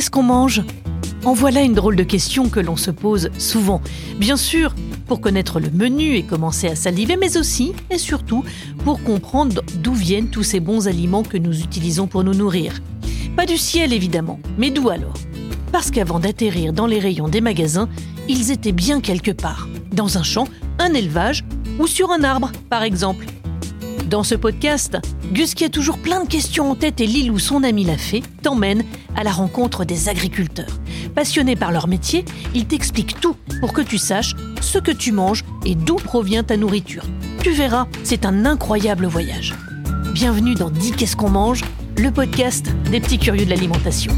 qu'est-ce qu'on mange? En voilà une drôle de question que l'on se pose souvent. Bien sûr, pour connaître le menu et commencer à saliver, mais aussi et surtout pour comprendre d'où viennent tous ces bons aliments que nous utilisons pour nous nourrir. Pas du ciel évidemment, mais d'où alors? Parce qu'avant d'atterrir dans les rayons des magasins, ils étaient bien quelque part, dans un champ, un élevage ou sur un arbre par exemple. Dans ce podcast, Gus, qui a toujours plein de questions en tête et Lilou, son ami, l'a fait, t'emmène à la rencontre des agriculteurs. Passionnés par leur métier, ils t'expliquent tout pour que tu saches ce que tu manges et d'où provient ta nourriture. Tu verras, c'est un incroyable voyage. Bienvenue dans Dis qu'est-ce qu'on mange, le podcast des petits curieux de l'alimentation.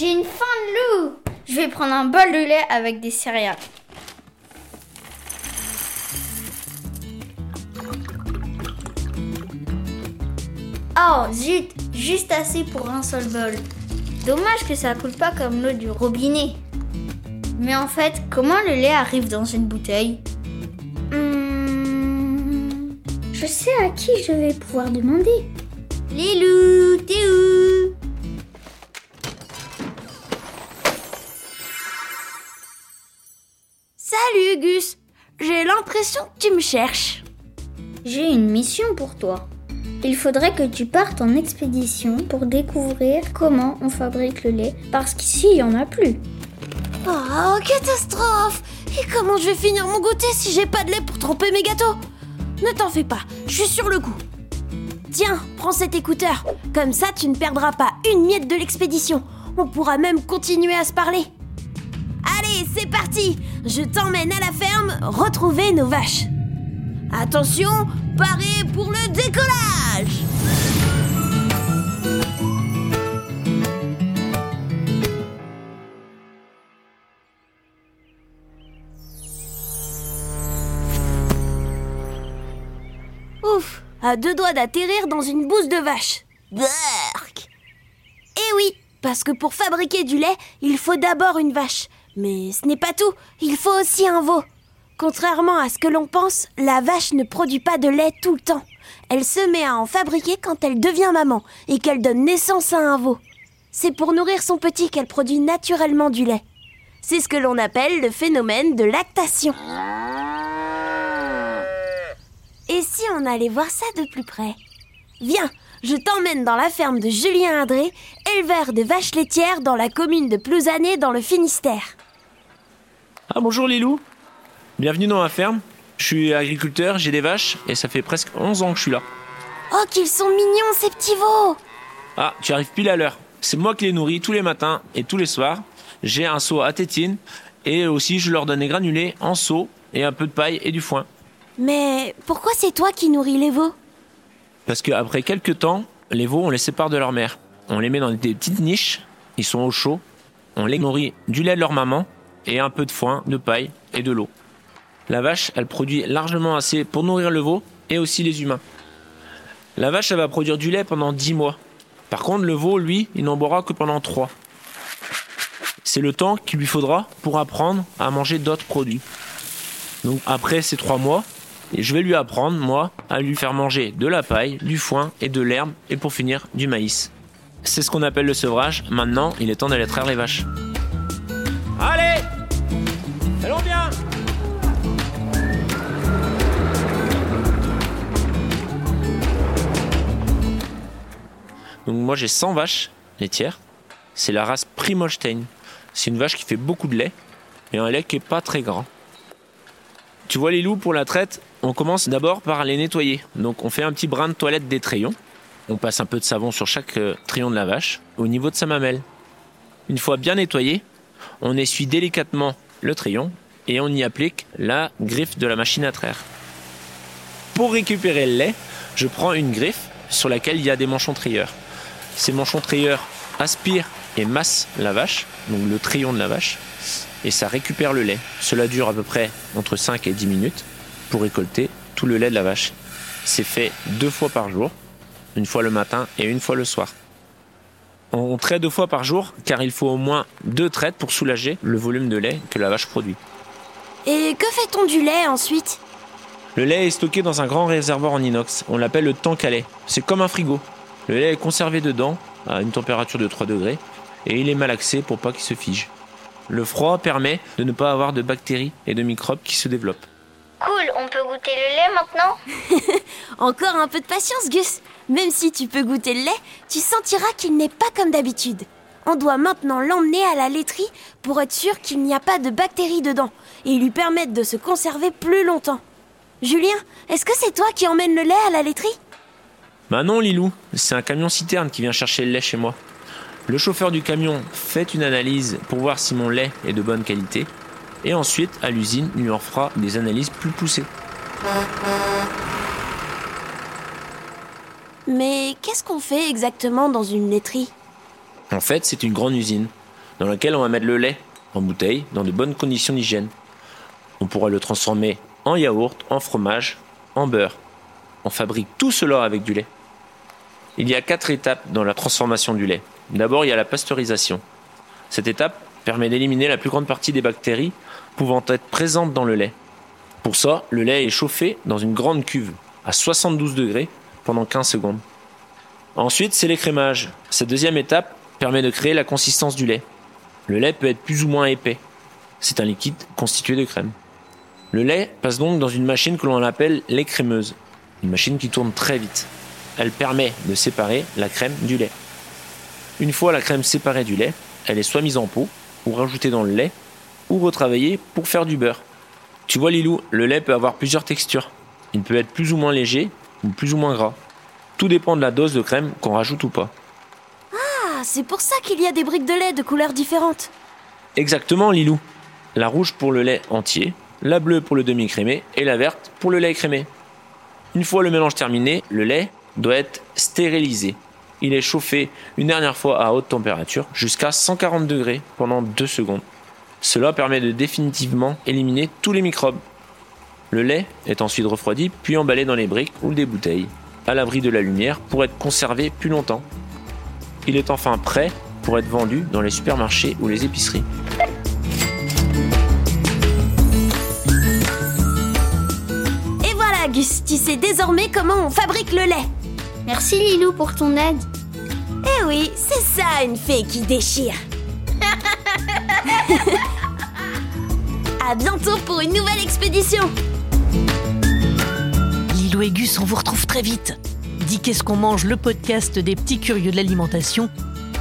J'ai une faim de loup. Je vais prendre un bol de lait avec des céréales. Oh zut, juste assez pour un seul bol. Dommage que ça coule pas comme l'eau du robinet. Mais en fait, comment le lait arrive dans une bouteille? Hmm, Je sais à qui je vais pouvoir demander. Lilou, t'es où? L'impression que tu me cherches. J'ai une mission pour toi. Il faudrait que tu partes en expédition pour découvrir comment on fabrique le lait, parce qu'ici il n'y en a plus. Oh, catastrophe Et comment je vais finir mon goûter si j'ai pas de lait pour tremper mes gâteaux? Ne t'en fais pas, je suis sur le coup. Tiens, prends cet écouteur. Comme ça, tu ne perdras pas une miette de l'expédition. On pourra même continuer à se parler. Allez, c'est parti Je t'emmène à la ferme retrouver nos vaches. Attention, paré pour le décollage Ouf, à deux doigts d'atterrir dans une bouse de vache. Berk Eh oui, parce que pour fabriquer du lait, il faut d'abord une vache. Mais ce n'est pas tout, il faut aussi un veau. Contrairement à ce que l'on pense, la vache ne produit pas de lait tout le temps. Elle se met à en fabriquer quand elle devient maman et qu'elle donne naissance à un veau. C'est pour nourrir son petit qu'elle produit naturellement du lait. C'est ce que l'on appelle le phénomène de lactation. Et si on allait voir ça de plus près? Viens, je t'emmène dans la ferme de Julien Indré, éleveur de vaches laitières dans la commune de Plouzané dans le Finistère. Ah bonjour Lilou, bienvenue dans ma ferme. Je suis agriculteur, j'ai des vaches et ça fait presque 11 ans que je suis là. Oh, qu'ils sont mignons ces petits veaux Ah, tu arrives pile à l'heure. C'est moi qui les nourris tous les matins et tous les soirs. J'ai un seau à tétine et aussi je leur donne des granulés en seau et un peu de paille et du foin. Mais pourquoi c'est toi qui nourris les veaux? Parce qu'après quelques temps, les veaux, on les sépare de leur mère. On les met dans des petites niches, ils sont au chaud. On les nourrit du lait de leur maman et un peu de foin, de paille et de l'eau. La vache, elle produit largement assez pour nourrir le veau et aussi les humains. La vache, elle va produire du lait pendant 10 mois. Par contre, le veau, lui, il n'en boira que pendant 3. C'est le temps qu'il lui faudra pour apprendre à manger d'autres produits. Donc après ces 3 mois, je vais lui apprendre, moi, à lui faire manger de la paille, du foin et de l'herbe et pour finir, du maïs. C'est ce qu'on appelle le sevrage. Maintenant, il est temps d'aller traire les vaches. Allez Allons bien Donc moi j'ai 100 vaches laitières. C'est la race Primolstein. C'est une vache qui fait beaucoup de lait et un lait qui est pas très grand. Tu vois les loups pour la traite, on commence d'abord par les nettoyer. Donc on fait un petit brin de toilette des trayons. On passe un peu de savon sur chaque euh, trayon de la vache au niveau de sa mamelle. Une fois bien nettoyé, on essuie délicatement le trayon et on y applique la griffe de la machine à traire. Pour récupérer le lait, je prends une griffe sur laquelle il y a des manchons trayeurs. Ces manchons trayeurs aspirent et massent la vache, donc le trayon de la vache, et ça récupère le lait. Cela dure à peu près entre 5 et 10 minutes pour récolter tout le lait de la vache. C'est fait deux fois par jour, une fois le matin et une fois le soir. On traite deux fois par jour car il faut au moins deux traites pour soulager le volume de lait que la vache produit. Et que fait-on du lait ensuite? Le lait est stocké dans un grand réservoir en inox. On l'appelle le tank à lait. C'est comme un frigo. Le lait est conservé dedans à une température de 3 degrés et il est malaxé pour pas qu'il se fige. Le froid permet de ne pas avoir de bactéries et de microbes qui se développent. Cool, on peut goûter le lait maintenant Encore un peu de patience, Gus. Même si tu peux goûter le lait, tu sentiras qu'il n'est pas comme d'habitude. On doit maintenant l'emmener à la laiterie pour être sûr qu'il n'y a pas de bactéries dedans et lui permettre de se conserver plus longtemps. Julien, est-ce que c'est toi qui emmènes le lait à la laiterie? Bah non, Lilou, c'est un camion citerne qui vient chercher le lait chez moi. Le chauffeur du camion fait une analyse pour voir si mon lait est de bonne qualité et ensuite à l'usine lui en fera des analyses plus poussées. Mais qu'est-ce qu'on fait exactement dans une laiterie? En fait, c'est une grande usine dans laquelle on va mettre le lait en bouteille dans de bonnes conditions d'hygiène. On pourra le transformer en yaourt, en fromage, en beurre. On fabrique tout cela avec du lait. Il y a quatre étapes dans la transformation du lait. D'abord, il y a la pasteurisation. Cette étape permet d'éliminer la plus grande partie des bactéries pouvant être présentes dans le lait. Pour ça, le lait est chauffé dans une grande cuve à 72 degrés pendant 15 secondes. Ensuite, c'est l'écrémage. Cette deuxième étape permet de créer la consistance du lait. Le lait peut être plus ou moins épais. C'est un liquide constitué de crème. Le lait passe donc dans une machine que l'on appelle l'écrémeuse. Une machine qui tourne très vite. Elle permet de séparer la crème du lait. Une fois la crème séparée du lait, elle est soit mise en pot, ou rajoutée dans le lait, ou retravaillée pour faire du beurre. Tu vois Lilou, le lait peut avoir plusieurs textures. Il peut être plus ou moins léger ou plus ou moins gras. Tout dépend de la dose de crème qu'on rajoute ou pas. Ah, c'est pour ça qu'il y a des briques de lait de couleurs différentes. Exactement Lilou. La rouge pour le lait entier, la bleue pour le demi-crémé et la verte pour le lait crémé. Une fois le mélange terminé, le lait doit être stérilisé. Il est chauffé une dernière fois à haute température jusqu'à 140 degrés pendant 2 secondes. Cela permet de définitivement éliminer tous les microbes. Le lait est ensuite refroidi puis emballé dans les briques ou des bouteilles, à l'abri de la lumière pour être conservé plus longtemps. Il est enfin prêt pour être vendu dans les supermarchés ou les épiceries. Et voilà, Gus, tu sais désormais comment on fabrique le lait. Merci Lilou pour ton aide. Eh oui, c'est ça une fée qui déchire. à bientôt pour une nouvelle expédition. Lilo et Gus, on vous retrouve très vite. Dis qu'est-ce qu'on mange, le podcast des petits curieux de l'alimentation,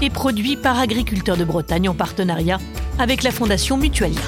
est produit par Agriculteurs de Bretagne en partenariat avec la Fondation Mutualia.